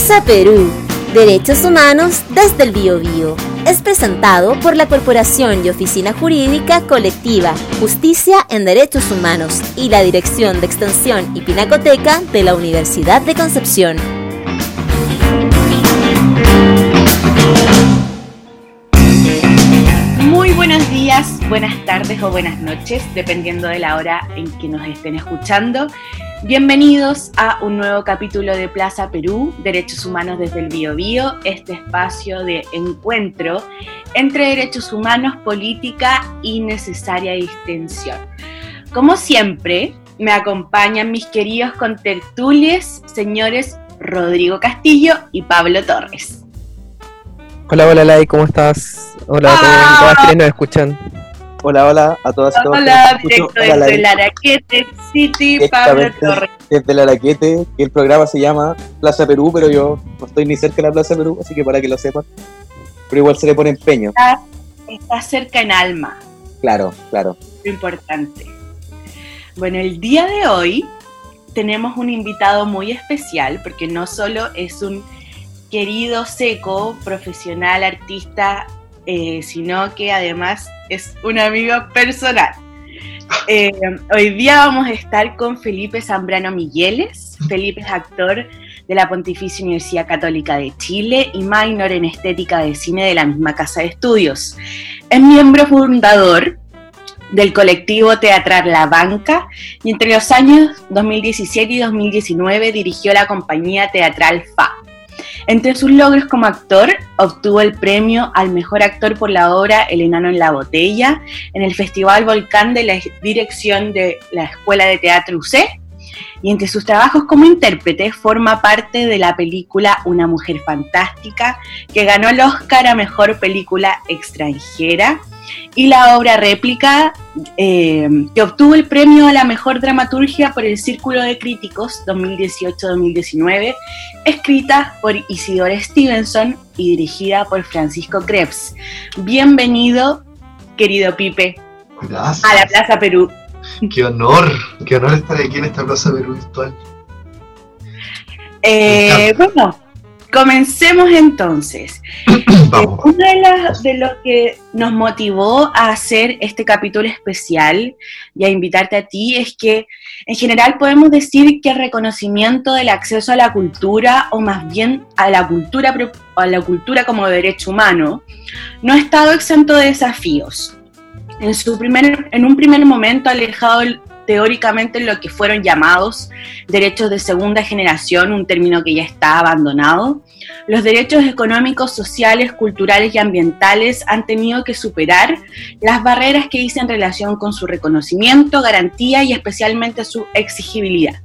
Plaza Perú, Derechos Humanos desde el Biobío. Es presentado por la Corporación y Oficina Jurídica Colectiva Justicia en Derechos Humanos y la Dirección de Extensión y Pinacoteca de la Universidad de Concepción. Muy buenos días, buenas tardes o buenas noches, dependiendo de la hora en que nos estén escuchando. Bienvenidos a un nuevo capítulo de Plaza Perú, Derechos Humanos desde el Bio, Bio este espacio de encuentro entre derechos humanos, política y necesaria distensión. Como siempre, me acompañan mis queridos contertulies, señores Rodrigo Castillo y Pablo Torres. Hola, hola, Lai, ¿cómo estás? Hola a todos, todas quienes nos escuchan. Hola, hola a todas y todos. Hola, directo desde el Araquete City, Pablo Torres. Desde el Araquete, que el programa se llama Plaza Perú, pero yo no estoy ni cerca de la Plaza Perú, así que para que lo sepan. Pero igual se le pone empeño. Está, está cerca en alma. Claro, claro. Lo importante. Bueno, el día de hoy tenemos un invitado muy especial, porque no solo es un querido seco, profesional, artista, eh, sino que además es un amigo personal. Eh, hoy día vamos a estar con Felipe Zambrano Migueles. Felipe es actor de la Pontificia Universidad Católica de Chile y minor en estética de cine de la misma casa de estudios. Es miembro fundador del colectivo teatral La Banca y entre los años 2017 y 2019 dirigió la compañía teatral FA. Entre sus logros como actor, obtuvo el premio al mejor actor por la obra El enano en la botella en el Festival Volcán de la dirección de la Escuela de Teatro UC. Y entre sus trabajos como intérprete forma parte de la película Una mujer fantástica, que ganó el Oscar a Mejor Película Extranjera y la obra réplica eh, que obtuvo el premio a la mejor dramaturgia por el Círculo de Críticos 2018-2019, escrita por Isidore Stevenson y dirigida por Francisco Krebs. Bienvenido, querido Pipe, Gracias. a la Plaza Perú. Qué honor, qué honor estar aquí en esta Plaza Perú virtual. Eh, bueno, comencemos entonces. Una de, las- de que nos motivó a hacer este capítulo especial y a invitarte a ti es que en general podemos decir que el reconocimiento del acceso a la cultura o más bien a la cultura, a la cultura como derecho humano no ha estado exento de desafíos. En, su primer, en un primer momento alejado teóricamente en lo que fueron llamados derechos de segunda generación, un término que ya está abandonado, los derechos económicos, sociales, culturales y ambientales han tenido que superar las barreras que hice en relación con su reconocimiento, garantía y especialmente su exigibilidad.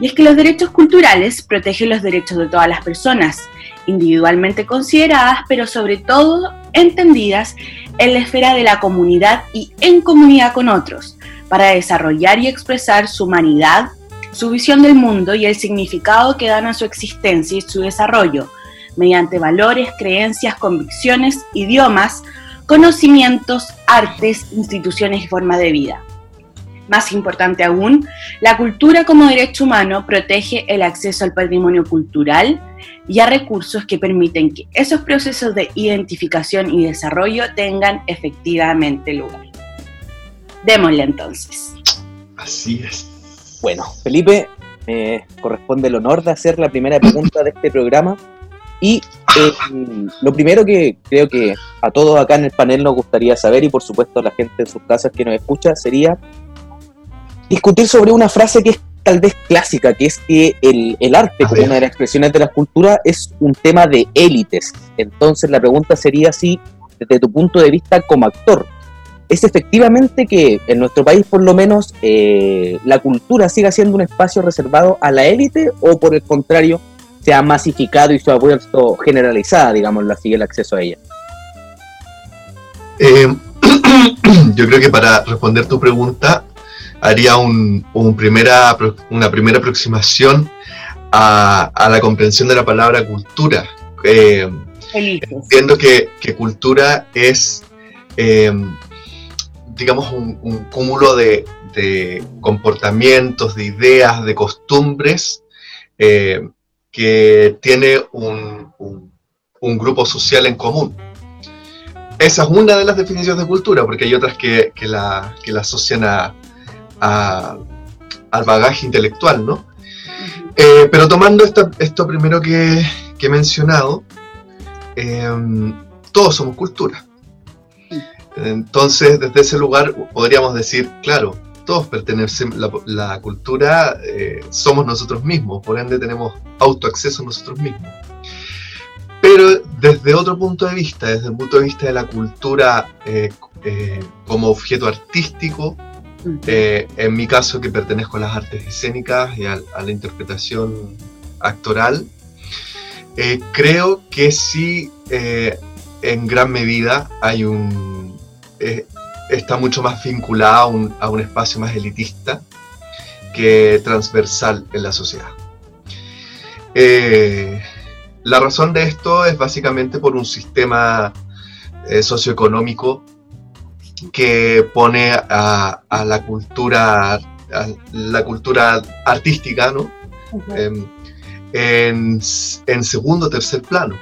Y es que los derechos culturales protegen los derechos de todas las personas, individualmente consideradas, pero sobre todo entendidas en la esfera de la comunidad y en comunidad con otros, para desarrollar y expresar su humanidad, su visión del mundo y el significado que dan a su existencia y su desarrollo, mediante valores, creencias, convicciones, idiomas, conocimientos, artes, instituciones y forma de vida. Más importante aún, la cultura como derecho humano protege el acceso al patrimonio cultural y a recursos que permiten que esos procesos de identificación y desarrollo tengan efectivamente lugar. Démosle entonces. Así es. Bueno, Felipe, me corresponde el honor de hacer la primera pregunta de este programa. Y eh, lo primero que creo que a todos acá en el panel nos gustaría saber, y por supuesto a la gente en sus casas que nos escucha, sería discutir sobre una frase que es tal vez clásica, que es que el, el arte, como una de las expresiones de la cultura, es un tema de élites. Entonces la pregunta sería si, desde tu punto de vista como actor, es efectivamente que en nuestro país por lo menos eh, la cultura siga siendo un espacio reservado a la élite o por el contrario se ha masificado y se ha vuelto generalizada, digámoslo así, el acceso a ella. Eh, yo creo que para responder tu pregunta haría un, un primera, apro- una primera aproximación a, a la comprensión de la palabra cultura. Eh, entiendo que, que cultura es, eh, digamos, un, un cúmulo de, de comportamientos, de ideas, de costumbres, eh, que tiene un, un, grupo social en común. Esa es una de las definiciones de cultura, porque hay otras que, que, la, que la, asocian a, al bagaje intelectual, ¿no? Eh, pero tomando esto, esto primero que, que he mencionado, em, todos somos cultura. Entonces, desde ese lugar podríamos decir, claro, todos pertenecen, la, la cultura eh, somos nosotros mismos, por ende tenemos autoacceso a nosotros mismos. Pero desde otro punto de vista, desde el punto de vista de la cultura eh, eh, como objeto artístico, en mi caso que pertenezco a las artes escénicas y a, la interpretación actoral, creo que sí, en gran medida hay un está mucho más vinculada a un, a un espacio más elitista que transversal en la sociedad. Eh, la razón de esto es básicamente por un sistema eh, socioeconómico que pone a, a, la cultura a la cultura artística ¿no? Em, en, en, segundo o tercer plano.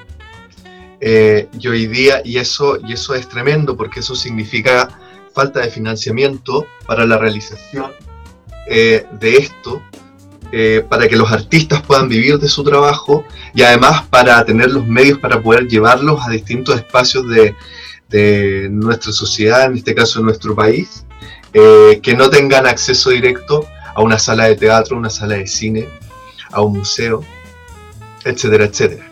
Eh, y hoy día, y eso, y eso es tremendo porque eso significa falta de financiamiento para la realización eh, de esto, eh, para que los artistas puedan vivir de su trabajo y además para tener los medios para poder llevarlos a distintos espacios de, nuestra sociedad, en este caso en nuestro país, que no tengan acceso directo a una sala de teatro, una sala de cine, a un museo, etcétera, etcétera.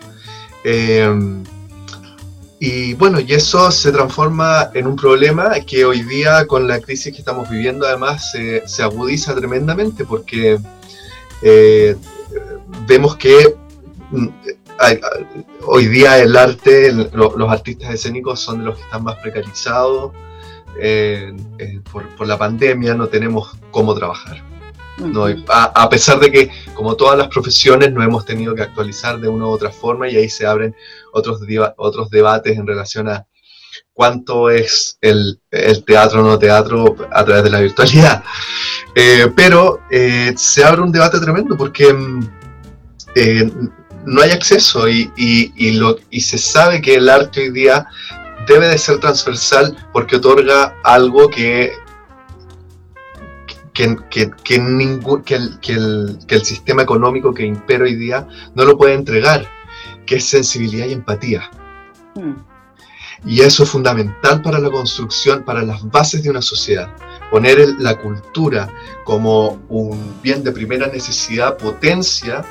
Y bueno, y eso se transforma en un problema que hoy día con la crisis que estamos viviendo además se, agudiza tremendamente porque eh, vemos que mm, hoy día el arte, los artistas escénicos son de los que están más precarizados. Eh, eh, por, por, la pandemia no tenemos cómo trabajar. ¿no? A, a, pesar de que, como todas las profesiones, no hemos tenido que actualizar de una u otra forma y ahí se abren otros, otros debates en relación a cuánto es el, el teatro o no teatro a través de la virtualidad. Eh, pero eh, se abre un debate tremendo porque mm, eh, no hay acceso y, y, se sabe que el arte hoy día debe de ser transversal porque otorga algo que que, que, que, ningún, que, el, que, el, que el sistema económico que impera hoy día no lo puede entregar que es sensibilidad y empatía. Hmm. Y eso es fundamental para la construcción, para las bases de una sociedad. Poner la cultura como un bien de primera necesidad potencia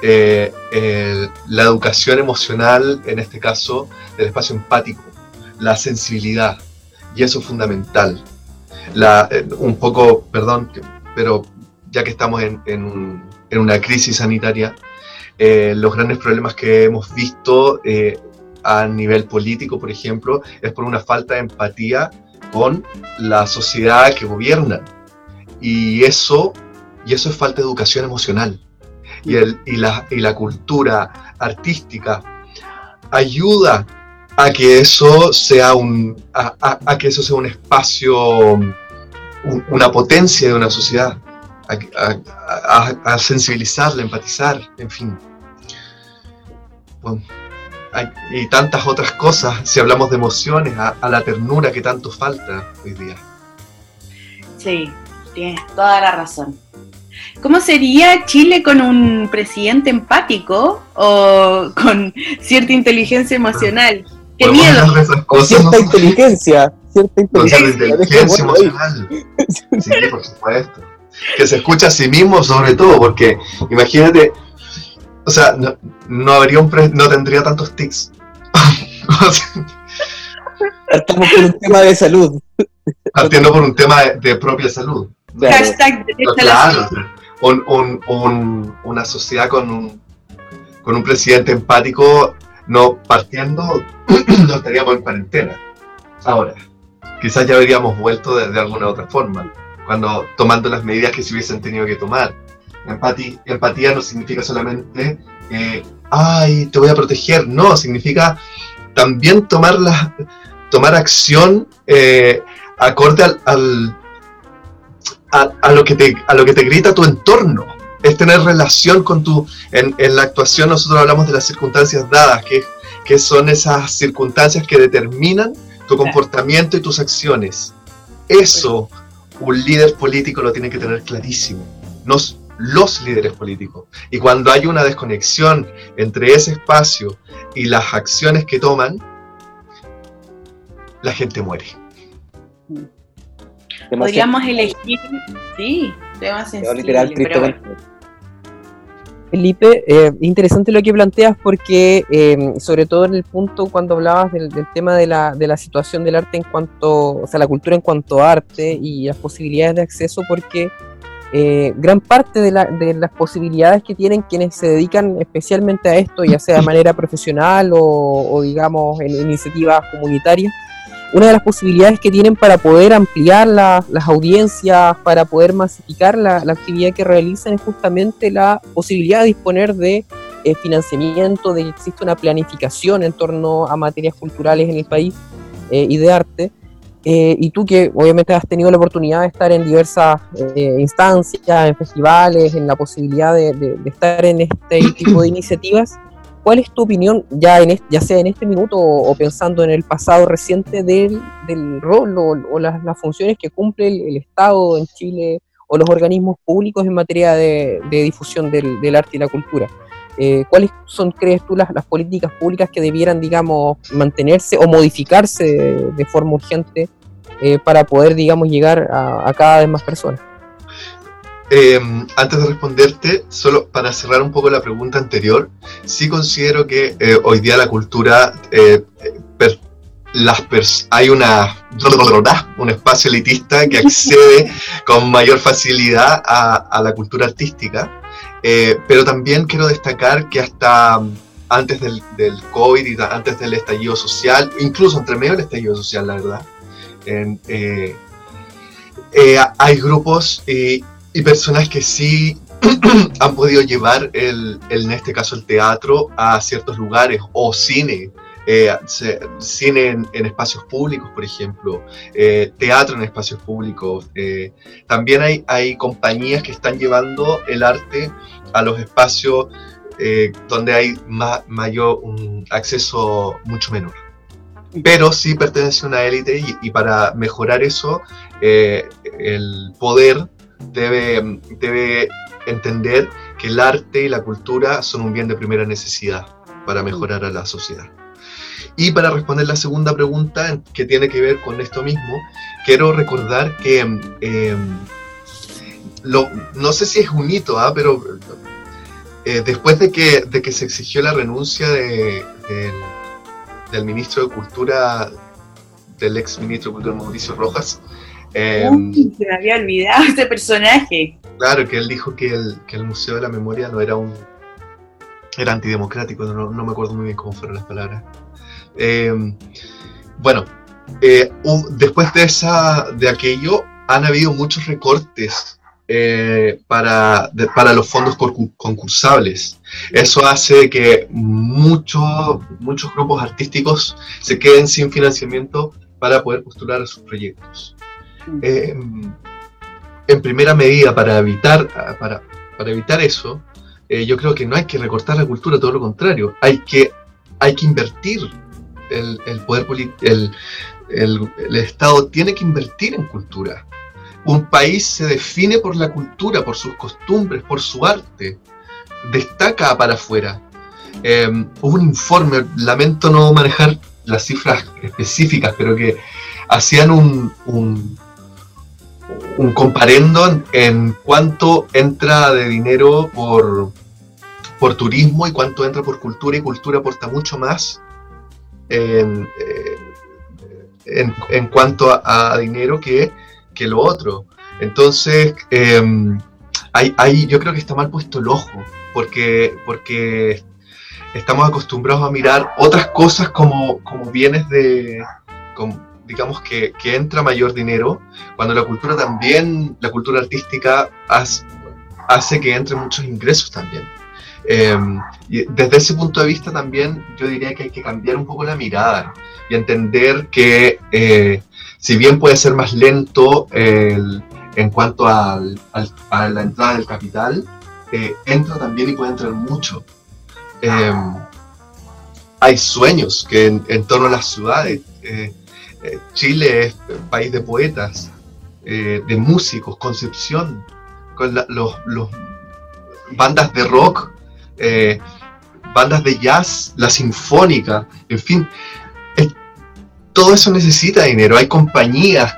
eh, la educación emocional, en este caso, del espacio empático, la sensibilidad. Y eso es fundamental. La, eh, un poco, perdón, pero ya que estamos en, en, en una crisis sanitaria, eh, los grandes problemas que hemos visto eh, a nivel político, por ejemplo, es por una falta de empatía con la sociedad que gobierna. Y eso, y eso es falta de educación emocional. Y, el, y, la, y la cultura artística ayuda a que eso sea un, a, a, a que eso sea un espacio, un, una potencia de una sociedad a, sensibilizarla, empatizar, en fin. Y tantas otras cosas, si hablamos de emociones, a, la ternura que tanto falta hoy día. Sí, tienes toda la razón. ¿Cómo sería Chile con un presidente empático o con cierta inteligencia emocional? ¡Qué miedo! cierta inteligencia, cierta inteligencia, inteligencia emocional. Sí, por supuesto que se escucha a sí mismo sobre todo, porque imagínate, o sea, no, habría un no tendría tantos tics. Partiendo por un tema de salud. Partiendo por un tema de, propia salud. Hashtag claro, un, un, un, una sociedad con un, con un presidente empático, no partiendo, no estaríamos en cuarentena. Ahora, quizás ya habríamos vuelto de, de alguna otra forma cuando tomando las medidas que se hubiesen tenido que tomar. Empatía, empatía no significa solamente, eh, ay, te voy a proteger, no, significa también tomar, la, tomar acción eh, acorde al, al a, a, lo que te, a lo que te grita tu entorno. es tener relación con tu, en, en, la actuación nosotros hablamos de las circunstancias dadas, que, que son esas circunstancias que determinan tu comportamiento y tus acciones. Eso un líder político lo tiene que tener clarísimo. Nos, los líderes políticos. Y cuando hay una desconexión entre ese espacio y las acciones que toman, la gente muere. Podríamos elegir, sí, temas sensibles. Felipe, eh, interesante lo que planteas porque, eh, sobre todo en el punto cuando hablabas del, tema de la, de la, situación del arte en cuanto, o sea, la cultura en cuanto a arte y las posibilidades de acceso, porque eh, gran parte de, la, de, las posibilidades que tienen quienes se dedican especialmente a esto, ya sea de manera profesional o, o digamos, en iniciativas comunitarias, una de las posibilidades que tienen para poder ampliar las audiencias, para poder masificar la, actividad que realizan es justamente la posibilidad de disponer de eh, financiamiento, de que existe una planificación en torno a materias culturales en el país eh, y de arte. Eh, y tú que obviamente has tenido la oportunidad de estar en diversas instancias, en festivales, en la posibilidad de estar en este tipo de iniciativas, ¿Cuál es tu opinión, ya, en ya sea en este minuto o, pensando en el pasado reciente, del, rol o, las, funciones que cumple el, Estado en Chile o los organismos públicos en materia de, difusión del, arte y la cultura? Eh, ¿Cuáles son, crees tú, las, políticas públicas que debieran, digamos, mantenerse o modificarse de, forma urgente eh, para poder, digamos, llegar a cada vez más personas? Em, antes de responderte, solo para cerrar un poco la pregunta anterior, sí considero que eh, hoy día la cultura, eh, las hay una, un espacio elitista que accede con mayor facilidad a, la cultura artística, eh, pero también quiero destacar que hasta antes del, COVID y antes del estallido social, incluso entre medio del estallido social, la verdad, hay grupos y personas que sí han podido llevar, el, en este caso el teatro, a ciertos lugares o cine. Eh, cine en, espacios públicos, por ejemplo, eh, teatro en espacios públicos. Eh, también hay, hay compañías que están llevando el arte a los espacios donde hay mayor un acceso mucho menor. Pero sí pertenece a una élite y, y, para mejorar eso, el poder debe, debe entender que el arte y la cultura son un bien de primera necesidad para mejorar a la sociedad. Y para responder la segunda pregunta, que tiene que ver con esto mismo, quiero recordar que, em, no sé si es un hito, ¿ah? pero eh, después de que, de que se exigió la renuncia de, del ministro de Cultura, del ex ministro de Cultura Mauricio Rojas, Em, se me había olvidado ese personaje. Claro, que él dijo que el, que el Museo de la Memoria no era un. era antidemocrático, no, no me acuerdo muy bien cómo fueron las palabras. Em, bueno, eh, después de, esa, de aquello, han habido muchos recortes eh, para, para los fondos concursables. Eso hace que muchos, muchos grupos artísticos se queden sin financiamiento para poder postular a sus proyectos. Eh, en primera medida, para evitar, para, para evitar eso, eh, yo creo que no hay que recortar la cultura, todo lo contrario, hay que, hay que invertir. El, poder el, el, Estado tiene que invertir en cultura. Un país se define por la cultura, por sus costumbres, por su arte. Destaca para afuera. Eh, hubo un informe, lamento no manejar las cifras específicas, pero que hacían un, un comparendo en, cuánto entra de dinero por, por turismo y cuánto entra por cultura y cultura aporta mucho más en, eh, cuanto a, dinero que, que, lo otro. Entonces, eh, ahí, yo creo que está mal puesto el ojo, porque, porque estamos acostumbrados a mirar otras cosas como, como bienes de digamos que, que, entra mayor dinero, cuando la cultura también, la cultura artística hace, que entre muchos ingresos también. Em, desde ese punto de vista también yo diría que hay que cambiar un poco la mirada y entender que eh, si bien puede ser más lento en cuanto a la entrada del capital, eh, entra también y puede entrar mucho. Em, hay sueños que en, torno a las ciudades. Eh, Chile es país de poetas, de músicos, Concepción, con los, bandas de rock, bandas de jazz, la sinfónica, en fin, todo eso necesita dinero. Hay compañías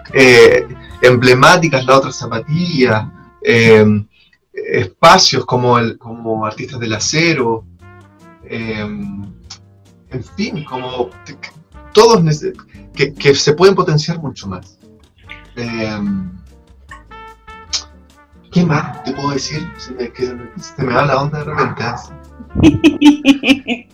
emblemáticas, la otra zapatilla, em, espacios como, el, como Artistas del Acero, en fin, como todos que, se pueden potenciar mucho más. ¿Qué más te puedo decir? Se me, va la onda de repente.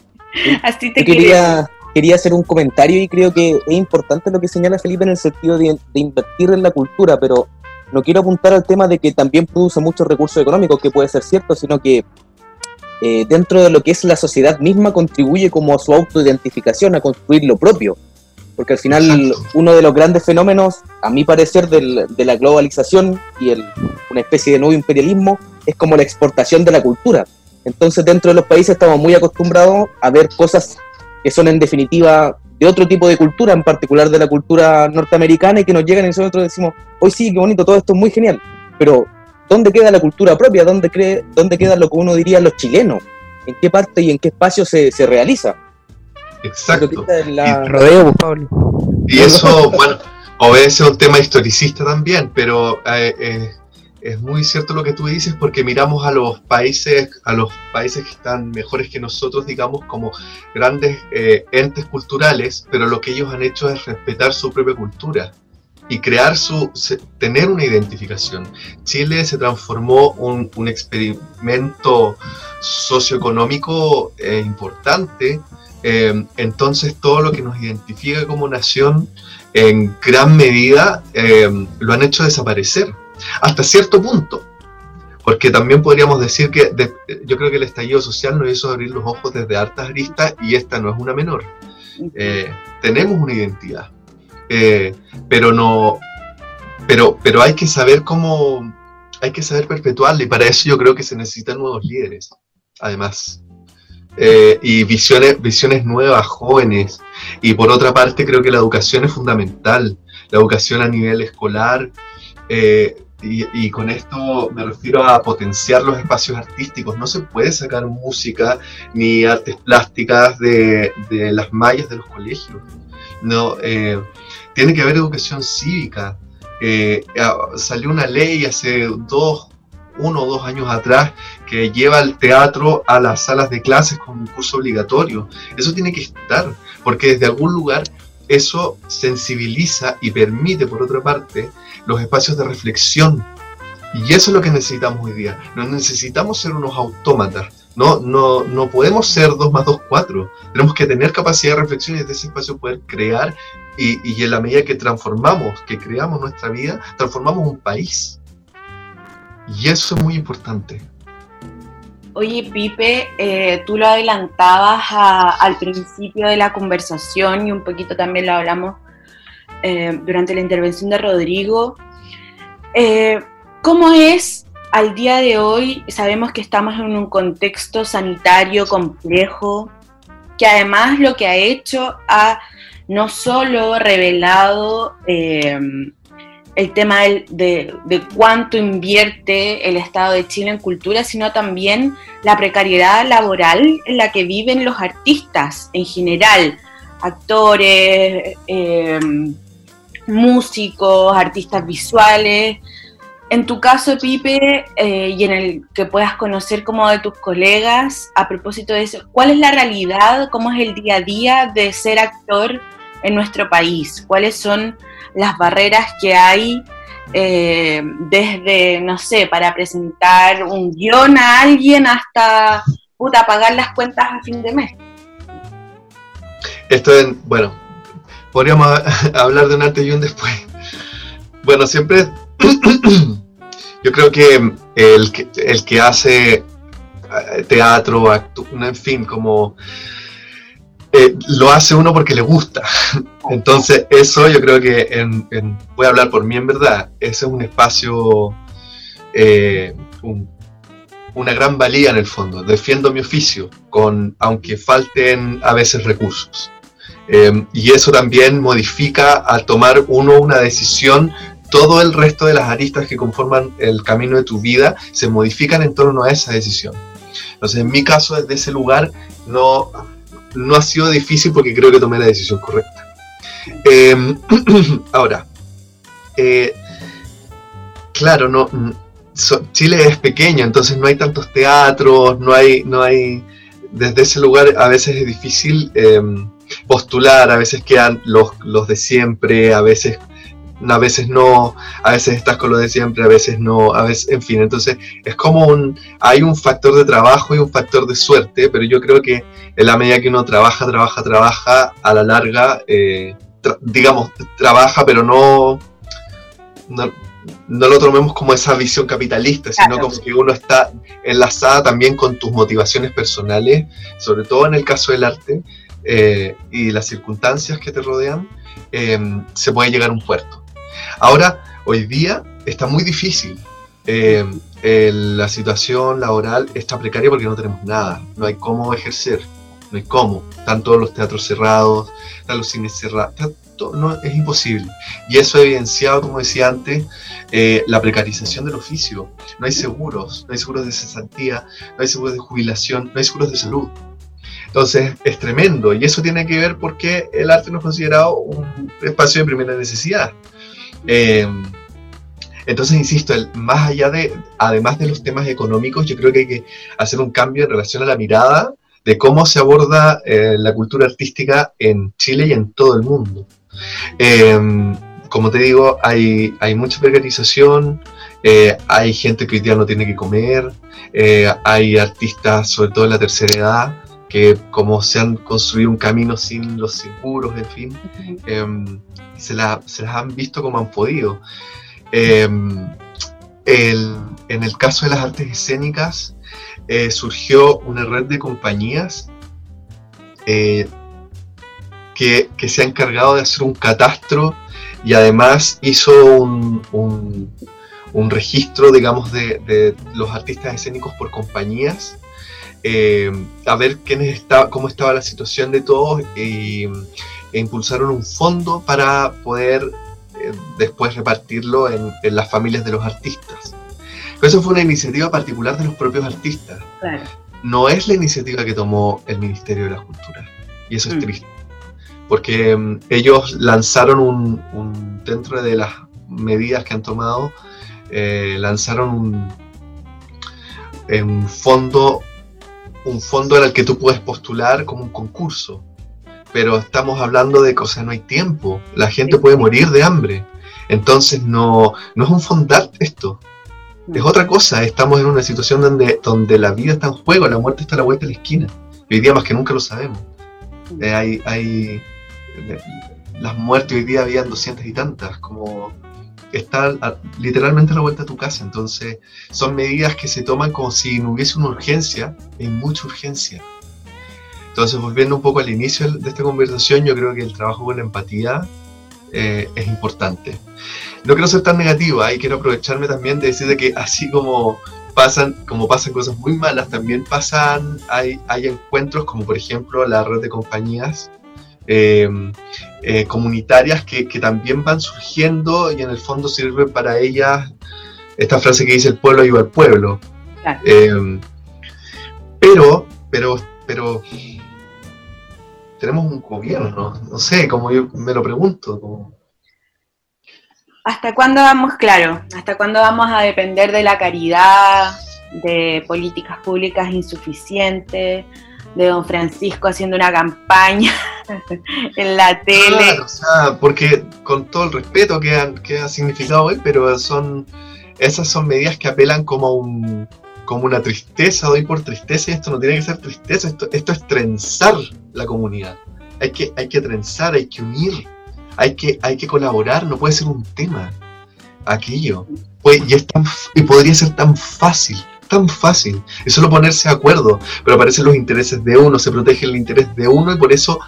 Así te quería, quería hacer un comentario y creo que es importante lo que señala Felipe en el sentido de, de invertir en la cultura, pero no quiero apuntar al tema de que también produce muchos recursos económicos, que puede ser cierto, sino que eh, dentro de lo que es la sociedad misma contribuye como a su autoidentificación, a construir lo propio. Porque al final uno de los grandes fenómenos, a mi parecer, del, de la globalización y el, una especie de nuevo imperialismo es como la exportación de la cultura. Entonces dentro de los países estamos muy acostumbrados a ver cosas que son en definitiva de otro tipo de cultura, en particular de la cultura norteamericana, y que nos llegan y nosotros decimos, hoy sí, qué bonito, todo esto es muy genial, pero ¿dónde queda la cultura propia? ¿Dónde, cree, dónde queda lo que uno diría los chilenos? ¿En qué parte y en qué espacio se, se realiza? Exacto. La... Rodeo, Pablo. Y eso, bueno, obedece a un tema historicista también, pero eh, eh, es muy cierto lo que tú dices porque miramos a los países, a los países que están mejores que nosotros, digamos, como grandes eh, entes culturales, pero lo que ellos han hecho es respetar su propia cultura y crear su, tener una identificación. Chile se transformó un, un experimento socioeconómico eh, importante, eh, entonces todo lo que nos identifica como nación en gran medida lo han hecho desaparecer hasta cierto punto. Porque también podríamos decir que yo creo que el estallido social nos hizo abrir los ojos desde hartas aristas y esta no es una menor. Eh, tenemos una identidad, eh, pero no, pero, pero hay que saber cómo, hay que saber perpetuarla y para eso yo creo que se necesitan nuevos líderes, además. Eh, y visiones, visiones nuevas, jóvenes. Y por otra parte, creo que la educación es fundamental. La educación a nivel escolar, y, con esto me refiero a potenciar los espacios artísticos. No se puede sacar música ni artes plásticas de, las mallas de los colegios. No, eh, tiene que haber educación cívica. Eh, salió una ley hace dos, uno o dos años atrás que lleva el teatro a las salas de clases con un curso obligatorio. Eso tiene que estar, porque desde algún lugar eso sensibiliza y permite, por otra parte, los espacios de reflexión. Y eso es lo que necesitamos hoy día. No necesitamos ser unos autómatas. No, no, no podemos ser 2 más 2, 4. Tenemos que tener capacidad de reflexión y desde ese espacio poder crear y, y en la medida que transformamos, que creamos nuestra vida, transformamos un país. Y eso es muy importante. Oye, Pipe, eh, tú lo adelantabas al principio de la conversación y un poquito también lo hablamos eh, durante la intervención de Rodrigo. Eh, ¿Cómo es al día de hoy? Sabemos que estamos en un contexto sanitario complejo, que además lo que ha hecho ha no solo revelado el tema de, cuánto invierte el Estado de Chile en cultura, sino también la precariedad laboral en la que viven los artistas en general, actores, em, músicos, artistas visuales. En tu caso, Pipe, eh, y en el que puedas conocer como de tus colegas, a propósito de eso, ¿cuál es la realidad, cómo es el día a día de ser actor en nuestro país? ¿Cuáles son las barreras que hay eh, desde, no sé, para presentar un guion a alguien hasta, puta, pagar las cuentas a fin de mes. Esto es, bueno, podríamos hablar de un antes y un después. Bueno, siempre, yo creo que el que, el que hace eh, teatro, en fin, como eh, lo hace uno porque le gusta. Entonces, eso yo creo que, en, voy a hablar por mí en verdad, ese es un espacio, eh, una gran valía en el fondo. Defiendo mi oficio, con, aunque falten a veces recursos. Em, y eso también modifica al tomar uno una decisión, todo el resto de las aristas que conforman el camino de tu vida se modifican en torno a esa decisión. Entonces, en mi caso, desde ese lugar, no, no ha sido difícil porque creo que tomé la decisión correcta. Em, ahora, eh, claro, no, Chile es pequeño, entonces no hay tantos teatros, no hay, no hay, desde ese lugar a veces es difícil em, postular, a veces quedan los, los de siempre, a veces a veces no, a veces estás con lo de siempre, a veces no, a veces, en fin, entonces es como un, hay un factor de trabajo y un factor de suerte, pero yo creo que en la medida que uno trabaja, trabaja, trabaja, a la larga, eh, digamos, trabaja, pero no, no, lo tomemos como esa visión capitalista, sino como que uno está enlazada también con tus motivaciones personales, sobre todo en el caso del arte eh, y las circunstancias que te rodean, eh, se puede llegar a un puerto. Ahora, hoy día está muy difícil. Eh, la situación laboral está precaria porque no tenemos nada, no hay cómo ejercer, no hay cómo. Están todos los teatros cerrados, están los cines cerrados, no, es imposible. Y eso ha evidenciado, como decía antes, eh, la precarización del oficio. No hay seguros, no hay seguros de cesantía, no hay seguros de jubilación, no hay seguros de salud. Entonces es tremendo y eso tiene que ver porque el arte no es considerado un espacio de primera necesidad. Eh, entonces, insisto, más allá de, además de los temas económicos, yo creo que hay que hacer un cambio en relación a la mirada de cómo se aborda eh, la cultura artística en Chile y en todo el mundo. Eh, como te digo, hay, hay mucha precarización, hay gente que hoy día no tiene que comer, hay artistas, sobre todo en la tercera edad, que como se han construido un camino sin los seguros, en fin, em, se, la, se, las han visto como han podido. Em, en el caso de las artes escénicas, eh, surgió una red de compañías eh, que, que, se ha encargado de hacer un catastro y además hizo un, un, registro, digamos, de, de, los artistas escénicos por compañías eh, a ver quiénes está, cómo estaba la situación de todos y, e impulsaron un fondo para poder después repartirlo en, las familias de los artistas. Pero eso fue una iniciativa particular de los propios artistas. No es la iniciativa que tomó el Ministerio de la Cultura. Y eso es mm. triste. Porque mm, ellos lanzaron un, dentro de las medidas que han tomado, eh, lanzaron un, un fondo un fondo en el que tú puedes postular como un concurso. Pero estamos hablando de que, o no hay tiempo. La gente puede morir de hambre. Entonces no, no es un fondar esto. Es otra cosa. Estamos en una situación donde, donde la vida está en juego, la muerte está a la vuelta de la esquina. hoy día más que nunca lo sabemos. Eh, hay, hay, las muertes hoy día habían doscientas y tantas, como está literalmente a la vuelta de tu casa. Entonces, son medidas que se toman como si no hubiese una urgencia, hay mucha urgencia. Entonces, volviendo un poco al inicio de esta conversación, yo creo que el trabajo con la empatía eh, es importante. No quiero ser tan negativa y quiero aprovecharme también de decir que así como pasan, como pasan cosas muy malas, también pasan, hay, hay encuentros como por ejemplo la red de compañías Em, eh, comunitarias que, también van surgiendo y en el fondo sirve para ellas esta frase que dice el pueblo ayuda al pueblo. Em, pero, pero, pero tenemos un gobierno, no sé, como yo me lo pregunto. ¿Hasta cuándo vamos, claro, hasta cuándo vamos a depender de la caridad, de políticas públicas insuficientes, de don Francisco haciendo una campaña en la tele. Claro, o sea, porque con todo el respeto que, ha significado él, pero son esas son medidas que apelan como un como una tristeza, doy por tristeza, y esto no tiene que ser tristeza, esto, esto es trenzar la comunidad. Hay que, hay que trenzar, hay que unir, hay que, hay que colaborar, no puede ser un tema aquello. Pues, y, es y podría ser tan fácil tan fácil. Es solo ponerse de acuerdo, pero aparecen los intereses de uno, se protege el interés de uno y por eso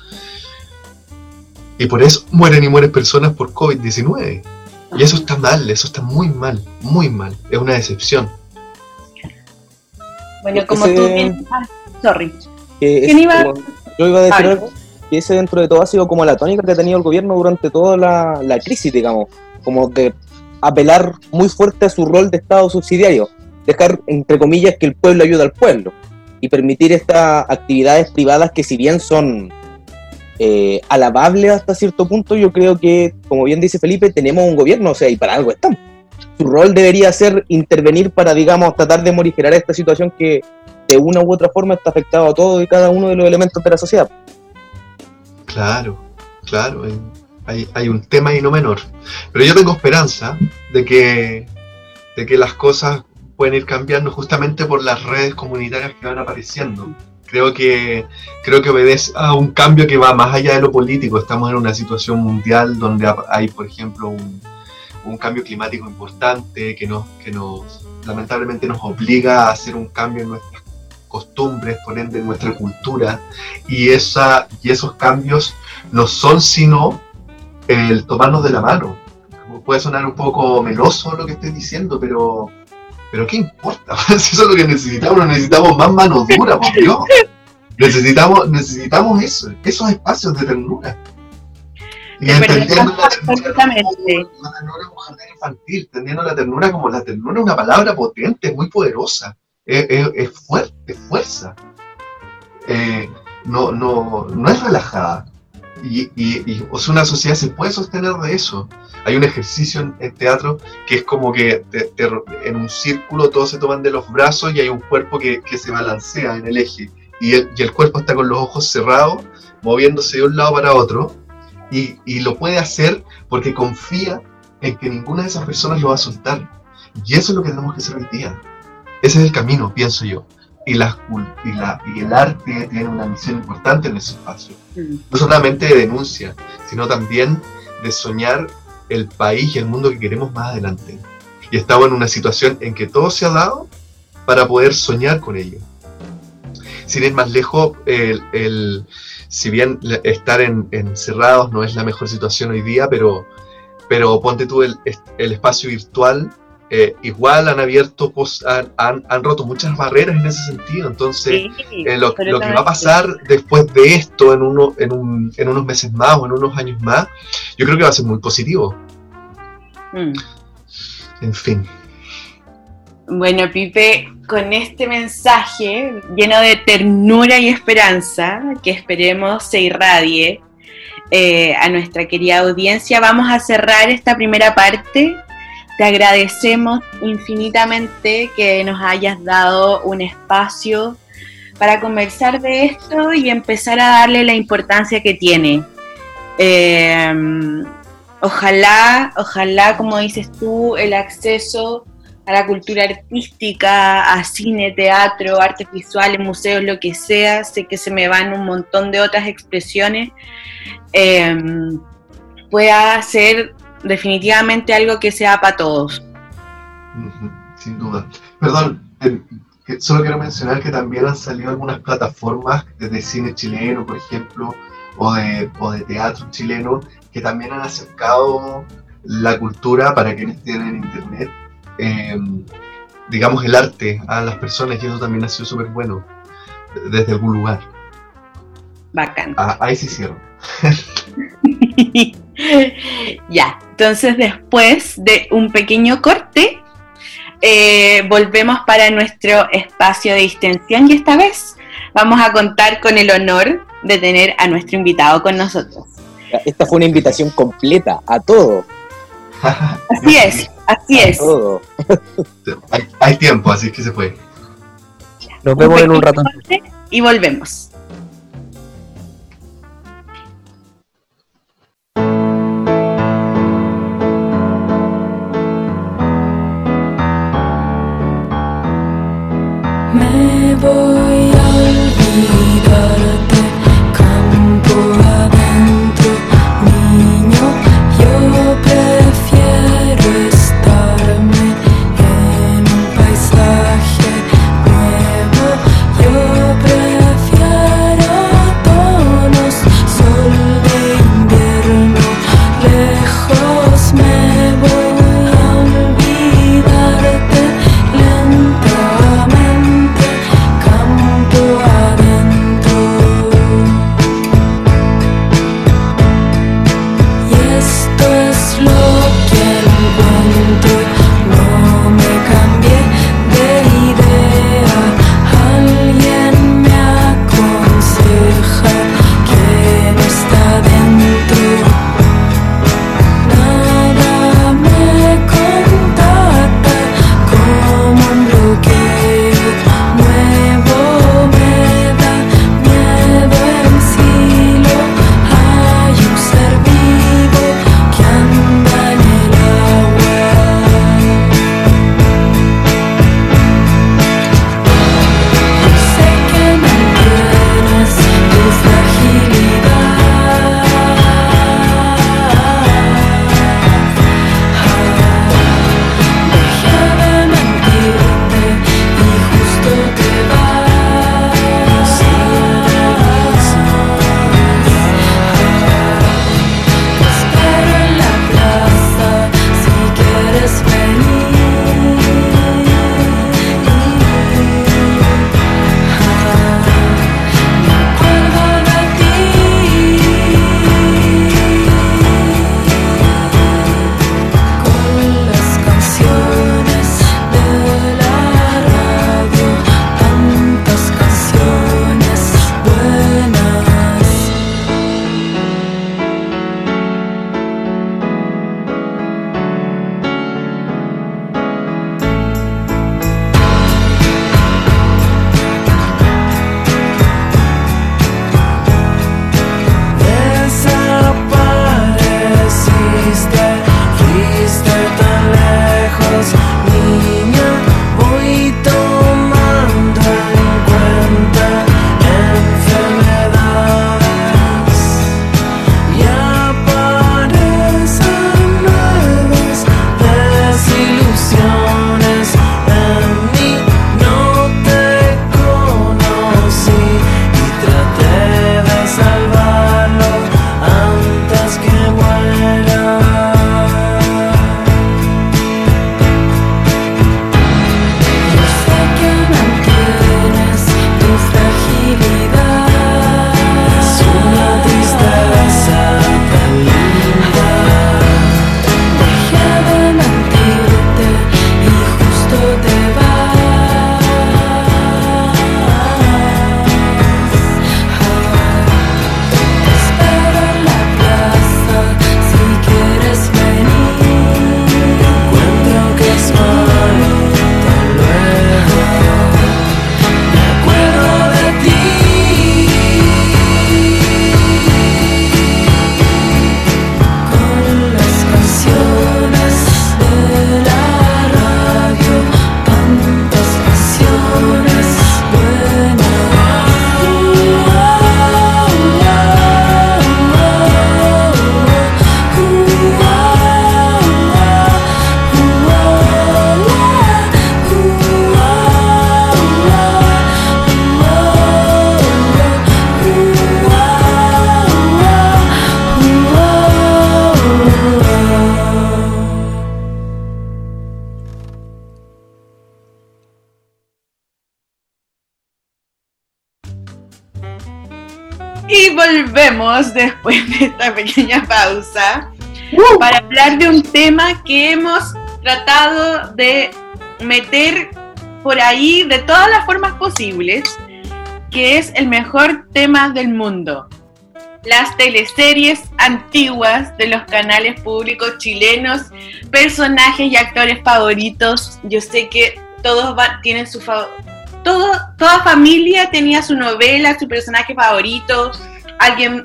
y por eso mueren y mueren personas por COVID-19. Y eso está mal, eso está muy mal, muy mal. Es una decepción. Bueno, como tú bien... Ah, sorry. ¿Quién iba? yo iba a decir algo que ese dentro de todo ha sido como la tónica que ha tenido el gobierno durante toda la, la crisis, digamos, como de apelar muy fuerte a su rol de Estado subsidiario, dejar, entre comillas, que el pueblo ayude al pueblo y permitir estas actividades privadas que si bien son eh, alabables hasta cierto punto, yo creo que, como bien dice Felipe, tenemos un gobierno, o sea, y para algo estamos. Su rol debería ser intervenir para, digamos, tratar de morigerar esta situación que de una u otra forma está afectado a todo y cada uno de los elementos de la sociedad. Claro, claro, hay, un tema ahí no menor. Pero yo tengo esperanza de que, de que las cosas pueden ir cambiando justamente por las redes comunitarias que van apareciendo. Creo que, creo que obedece a un cambio que va más allá de lo político. Estamos en una situación mundial donde hay, por ejemplo, un, un cambio climático importante que nos, que nos lamentablemente nos obliga a hacer un cambio en nuestras costumbres, por ende en nuestra cultura, y, esa, y esos cambios no son sino el tomarnos de la mano. Puede sonar un poco meloso lo que estoy diciendo, pero pero ¿qué importa? Eso es lo que necesitamos, necesitamos más mano dura, por Dios. Necesitamos, necesitamos eso, esos espacios de ternura. Y entendiendo la ternura, como, la ternura como infantil, entendiendo la ternura como la ternura es una palabra potente, muy poderosa, es, fuerte, es fuerza. Eh, no, no, no es relajada. Y, y, o sea, una sociedad se puede sostener de eso hay un ejercicio en, teatro que es como que en un círculo todos se toman de los brazos y hay un cuerpo que, se balancea en el eje y el, cuerpo está con los ojos cerrados, moviéndose de un lado para otro y, lo puede hacer porque confía en que ninguna de esas personas lo va a soltar. Y eso es lo que tenemos que hacer hoy día. Ese es el camino, pienso yo. Y, la, y, la, y el arte tiene una misión importante en ese espacio. Mm. No solamente de denuncia, sino también de soñar el país y el mundo que queremos más adelante. Y estamos en una situación en que todo se ha dado para poder soñar con ello. Sin ir más lejos, el, si bien estar encerrados no es la mejor situación hoy día, pero, pero ponte tú el, el espacio virtual, eh, igual han abierto, han, han, roto muchas barreras en ese sentido. Entonces, eh, lo, lo, que va a pasar después de esto, en, uno, en, un, en unos meses más o en unos años más, yo creo que va a ser muy positivo. Mm. En fin. Bueno, Pipe, con este mensaje lleno de ternura y esperanza, que esperemos se irradie eh, a nuestra querida audiencia, vamos a cerrar esta primera parte. Te agradecemos infinitamente que nos hayas dado un espacio para conversar de esto y empezar a darle la importancia que tiene. Eh, ojalá, ojalá, como dices tú, el acceso a la cultura artística, a cine, teatro, artes visuales, museos, lo que sea, sé que se me van un montón de otras expresiones, em, pueda ser definitivamente algo que sea para todos. Sin duda. Perdón, solo quiero mencionar que también han salido algunas plataformas de cine chileno, por ejemplo, o de, o de teatro chileno, que también han acercado la cultura para quienes tienen internet, eh, digamos el arte a las personas y eso también ha sido súper bueno desde algún lugar. Bacán. Ah, ahí sí cierro. ya, entonces después de un pequeño corte, eh, volvemos para nuestro espacio de distensión y esta vez vamos a contar con el honor de tener a nuestro invitado con nosotros. Esta fue una invitación completa a todo. Así es, así es. Todo. Hay, tiempo, así que se puede. Nos vemos en un rato. Y volvemos. Me voy a olvidar. Esta pequeña pausa para hablar de un tema que hemos tratado de meter por ahí de todas las formas posibles, que es el mejor tema del mundo. Las teleseries antiguas de los canales públicos chilenos, personajes y actores favoritos. Yo sé que todos va- tienen su todo, toda familia tenía su novela, su personaje favorito. Alguien,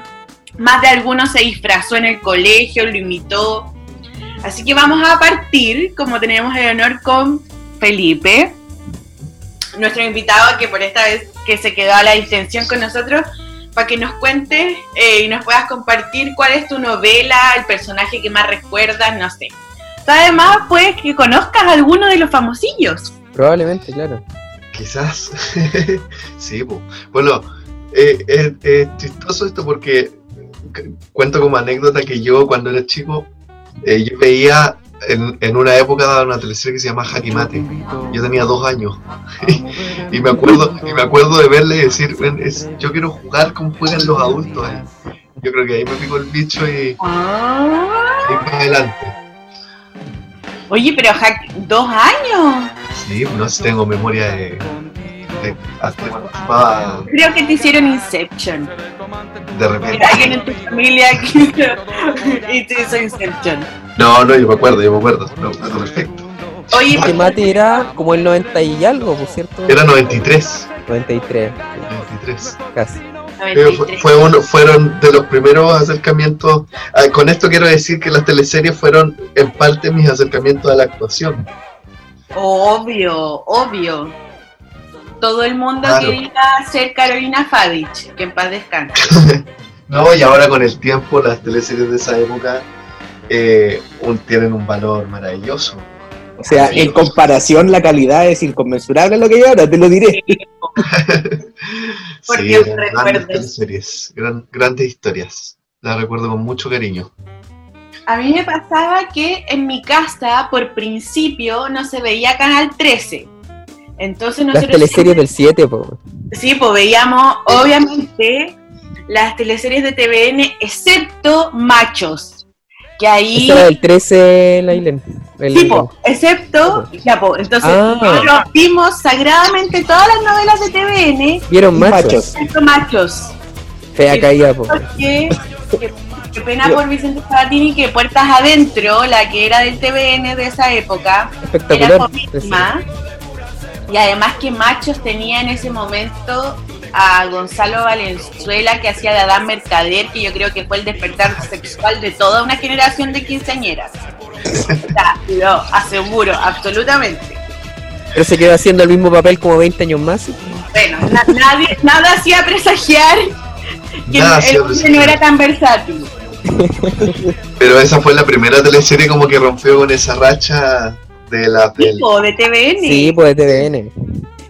más de algunos se disfrazó en el colegio, lo imitó. Así que vamos a partir, como tenemos el honor con Felipe, nuestro invitado que por esta vez que se quedó a la distensión con nosotros, para que nos cuentes eh, y nos puedas compartir cuál es tu novela, el personaje que más recuerdas, no sé. Además, pues que conozcas a alguno de los famosillos. Probablemente, claro. Quizás. sí, bueno, eh, es es chistoso esto porque cuento como anécdota que yo cuando era chico, eh, yo veía en, en una época una teleserie que se llama Jaque Mate. Yo tenía dos años y me acuerdo y me acuerdo de verle y decir, "Ven, es- yo quiero jugar como juegan los adultos. ahí". Yo creo que ahí me picó el bicho y, y más adelante. Oye, pero Jack, dos años. Sí, no sé, tengo memoria de, Creo que te hicieron Inception. de repente. Alguien en tu familia y te hizo Inception. No, no, yo me acuerdo, yo me acuerdo, me acuerdo perfecto. Oye, Este mate era como el 90 y algo, por cierto. Era 93, 93, 93. casi. Eh, fue, 93. fue uno, fueron de los primeros acercamientos. con esto quiero decir que las teleseries fueron en parte mis acercamientos a la actuación. Obvio, obvio. Todo el mundo Claro. quería ser Carolina Fadich, que en paz descanse. No, y ahora con el tiempo las teleseries de esa época eh, un- tienen un valor maravilloso. O sea, en comparación la calidad es inconmensurable a lo que hay ahora, te lo diré. Porque sí, grandes gran- grandes historias. Las recuerdo con mucho cariño. A mí me pasaba que en mi casa, por principio, no se veía Canal 13. Entonces Las nosotros teleseries del 7, po. Sí, pues veíamos, obviamente, las teleseries de TVN, excepto Machos. Que ahí. Esa era del 13, la Islen. El- Sí, po, excepto. Ya, po, entonces, Ah. nosotros vimos sagradamente todas las novelas de TVN, Vieron machos. Machos. excepto Machos. Fea Sí. caída, po. Porque. Qué, qué pena por Vicente Sabatini que Puertas Adentro, la que era del TVN de esa época, era Espectacular. comísima. Y además que Machos tenía en ese momento a Gonzalo Valenzuela que hacía de Adán Mercader, que yo creo que fue el despertar sexual de toda una generación de quinceañeras. Lo aseguro, absolutamente. Pero se quedó haciendo el mismo papel como 20 años más. Bueno, na- nadie, nada hacía presagiar que Nada el hombre no era tan versátil. Pero esa fue la primera teleserie como que rompió con esa racha de la del- Tipo de TVN. Sí, pues de TVN.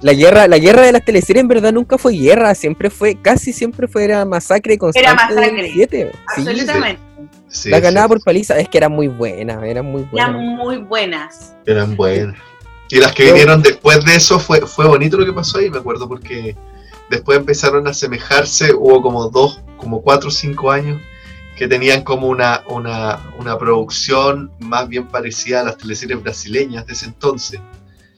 La guerra, la guerra de las teleseries en verdad nunca fue guerra, siempre fue, casi siempre fue era masacre constante masacre. del 7. Sí, absolutamente. sí, la sí, ganaba sí, por paliza, es que eran muy buenas, eran muy Eran buenas. muy buenas. eran buenas. Y las que vinieron después de eso fue, fue bonito lo que pasó ahí, me acuerdo, porque después empezaron a asemejarse, hubo como dos, como cuatro o cinco años que tenían como una, una, una producción más bien parecida a las teleseries brasileñas de ese entonces.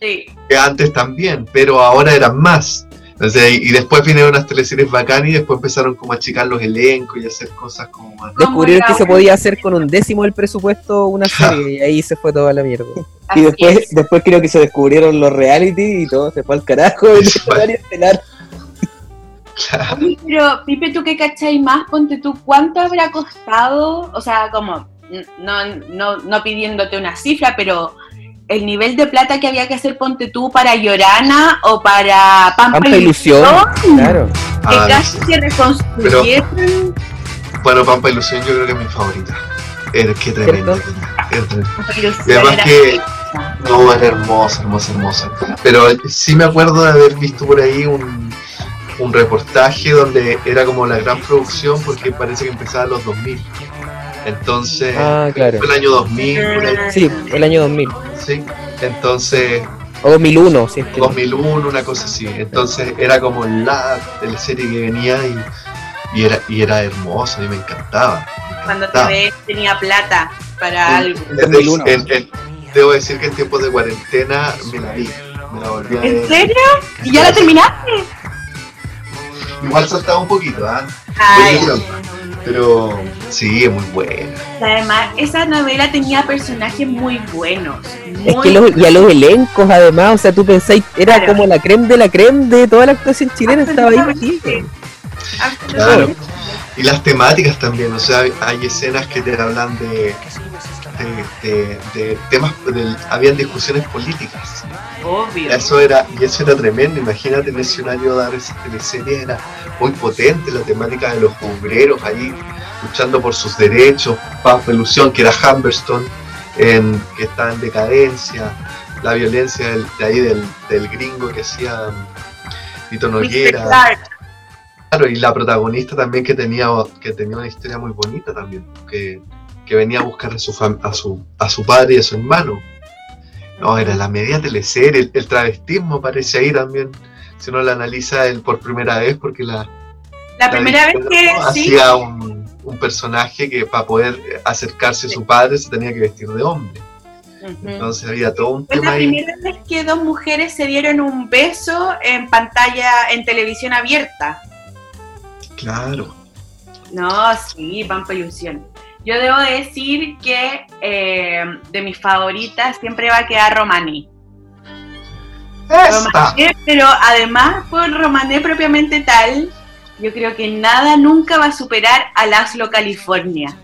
Sí. que antes también, pero ahora eran más. Entonces, y y después vinieron unas teleseries bacanas y después empezaron como a achicar los elencos y a hacer cosas como más. Descubrieron que se podía hacer con un décimo del presupuesto una serie y ahí se fue toda la mierda. Y después, es. después creo que se descubrieron los reality y todo se fue al carajo el horario estelar. Oye, pero Pipe, tú que cachai más, ponte tú, ¿cuánto habrá costado? O sea, como, n- no, no, no pidiéndote una cifra, pero el nivel de plata que había que hacer, ponte tú, para Llorana o para Pampa, Pampa Ilusión, claro. que Ah, casi sí. se reconstruyeron. Bueno, Pampa Ilusión yo creo que es mi favorita. Qué tremenda. Y además que-. No, era hermosa, hermosa, hermosa. Pero sí me acuerdo de haber visto por ahí un, un reportaje donde era como la gran producción porque parece que empezaba en los 2000. Entonces, Ah, claro. fue el año 2000, por ahí, Sí, el año 2000. sí. Entonces, O 2001, si es que. 2001, una cosa así. Entonces era como la teleserie que venía y y era, y era hermoso, a mí me encantaba. me Cuando ves tenía plata para algo. En- 2001. en- en- debo decir que en tiempos de cuarentena me la vi, me la volví a ¿En ver. serio? ¿Y ya la terminaste? Igual saltaba un poquito, ¿ah? Pero sí, es muy buena. además, esa novela tenía personajes muy buenos. Es muy que los, y a los elencos, además, o sea, tú pensáis, era Claro. como la creme de la creme de toda la actuación chilena, estaba ahí. Absolutamente. Y las temáticas también, o sea, hay escenas que te hablan de, de, de- de temas, habían discusiones políticas. Obvio. Eso era, y eso era tremendo, imagínate en el escenario dar esa teleserie, era muy potente la temática de los obreros ahí luchando por sus derechos, Paz Revolución, que era Humberstone, en, que está en decadencia, la violencia del- de ahí del, del gringo que hacía um, Tito. Noguera. Claro, y la protagonista también que tenía, que tenía una historia muy bonita también, que, que venía a buscar a su, fam- a, su, a su padre y a su hermano. No, era la media teleserie, el, el travestismo aparece ahí también, si uno la analiza él por primera vez, porque la, La primera vez que ¿no? sí, hacía un, un personaje que para poder acercarse a su padre se tenía que vestir de hombre. Entonces había todo un Fue tema la ahí. primera vez que dos mujeres se dieron un beso en pantalla, en televisión abierta. Claro. No, sí, Pampa Ilusión. Yo debo decir que eh, de mis favoritas siempre va a quedar Romané. Esta. Romané, pero además por Romané propiamente tal, yo creo que nada nunca va a superar a Laszlo California.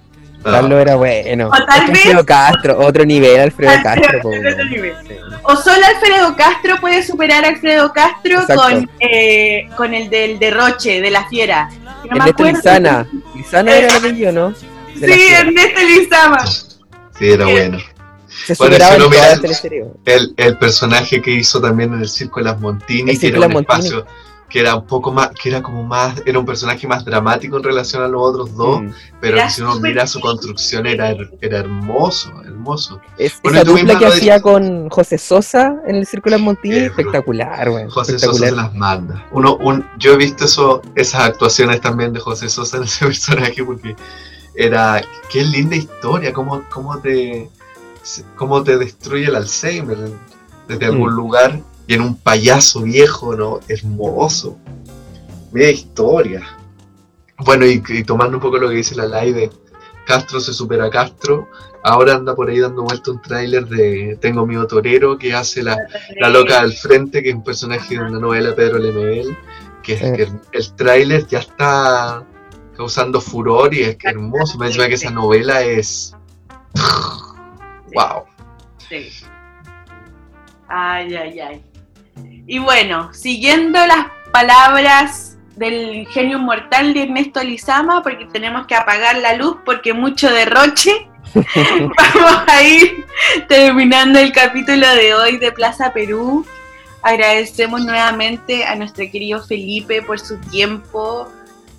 Carlos era bueno. O tal vez- Alfredo Castro, otro nivel, Alfredo Alfredo Castro. otro nivel. O solo Alfredo Castro puede superar a Alfredo Castro Exacto. con, eh, con el del derroche, de la fiera. No Ernesto acuerdo. Lizana. Lizana era el apellido, ¿no? De Sí. Ernesto Lizama. Sí, era bueno. Se Bueno, las teleseries. el, el personaje que hizo también en el Circo de las Montini, El que era de un Montini. espacio que era un poco más, que era como más, era un personaje más dramático en relación a los otros dos, Mm. pero Era si uno mira su construcción era, era hermoso, hermoso. Es, Bueno, esa dupla que hacía dices. con José Sosa en el Círculo de las Montini, Qué espectacular, güey. José Sosa espectacular. se las manda. Uno, un, yo he visto eso, esas actuaciones también de José Sosa en ese personaje porque era, qué linda historia, cómo, cómo te cómo te destruye el Alzheimer desde algún Mm. lugar y en un payaso viejo, ¿no? Hermoso. Media historia. Bueno, y, y tomando un poco lo que dice la Lai de Castro se supera a Castro, ahora anda por ahí dando vuelta un tráiler de Tengo miedo torero que hace la, la loca del frente, que es un personaje de una novela de Pedro Lemebel, que que el, el tráiler ya está causando furor y es que hermoso. Me dice que esa novela es... ¡Wow! Sí. Ay, ay, ay. Y bueno, siguiendo las palabras del genio mortal de Ernesto Lizama, porque tenemos que apagar la luz porque mucho derroche. Vamos a ir terminando el capítulo de hoy de Plaza Perú. Agradecemos nuevamente a nuestro querido Felipe por su tiempo,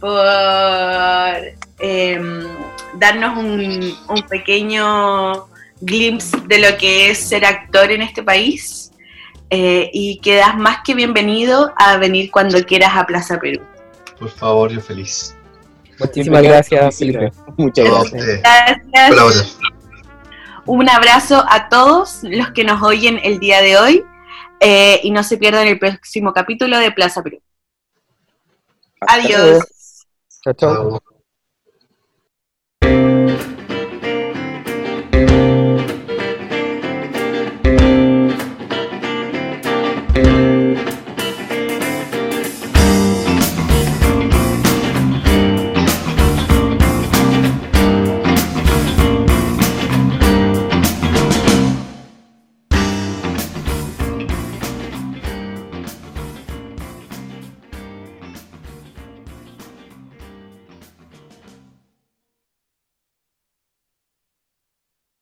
por em, darnos un, un pequeño glimpse de lo que es ser actor en este país. eh, y quedas más que bienvenido a venir cuando quieras a Plaza Perú. Por favor, yo feliz. Muchísimas gracias, Felipe. Muchas gracias. Gracias. Un abrazo a todos los que nos oyen el día de hoy eh, y no se pierdan el próximo capítulo de Plaza Perú. Adiós. Chao. Chao.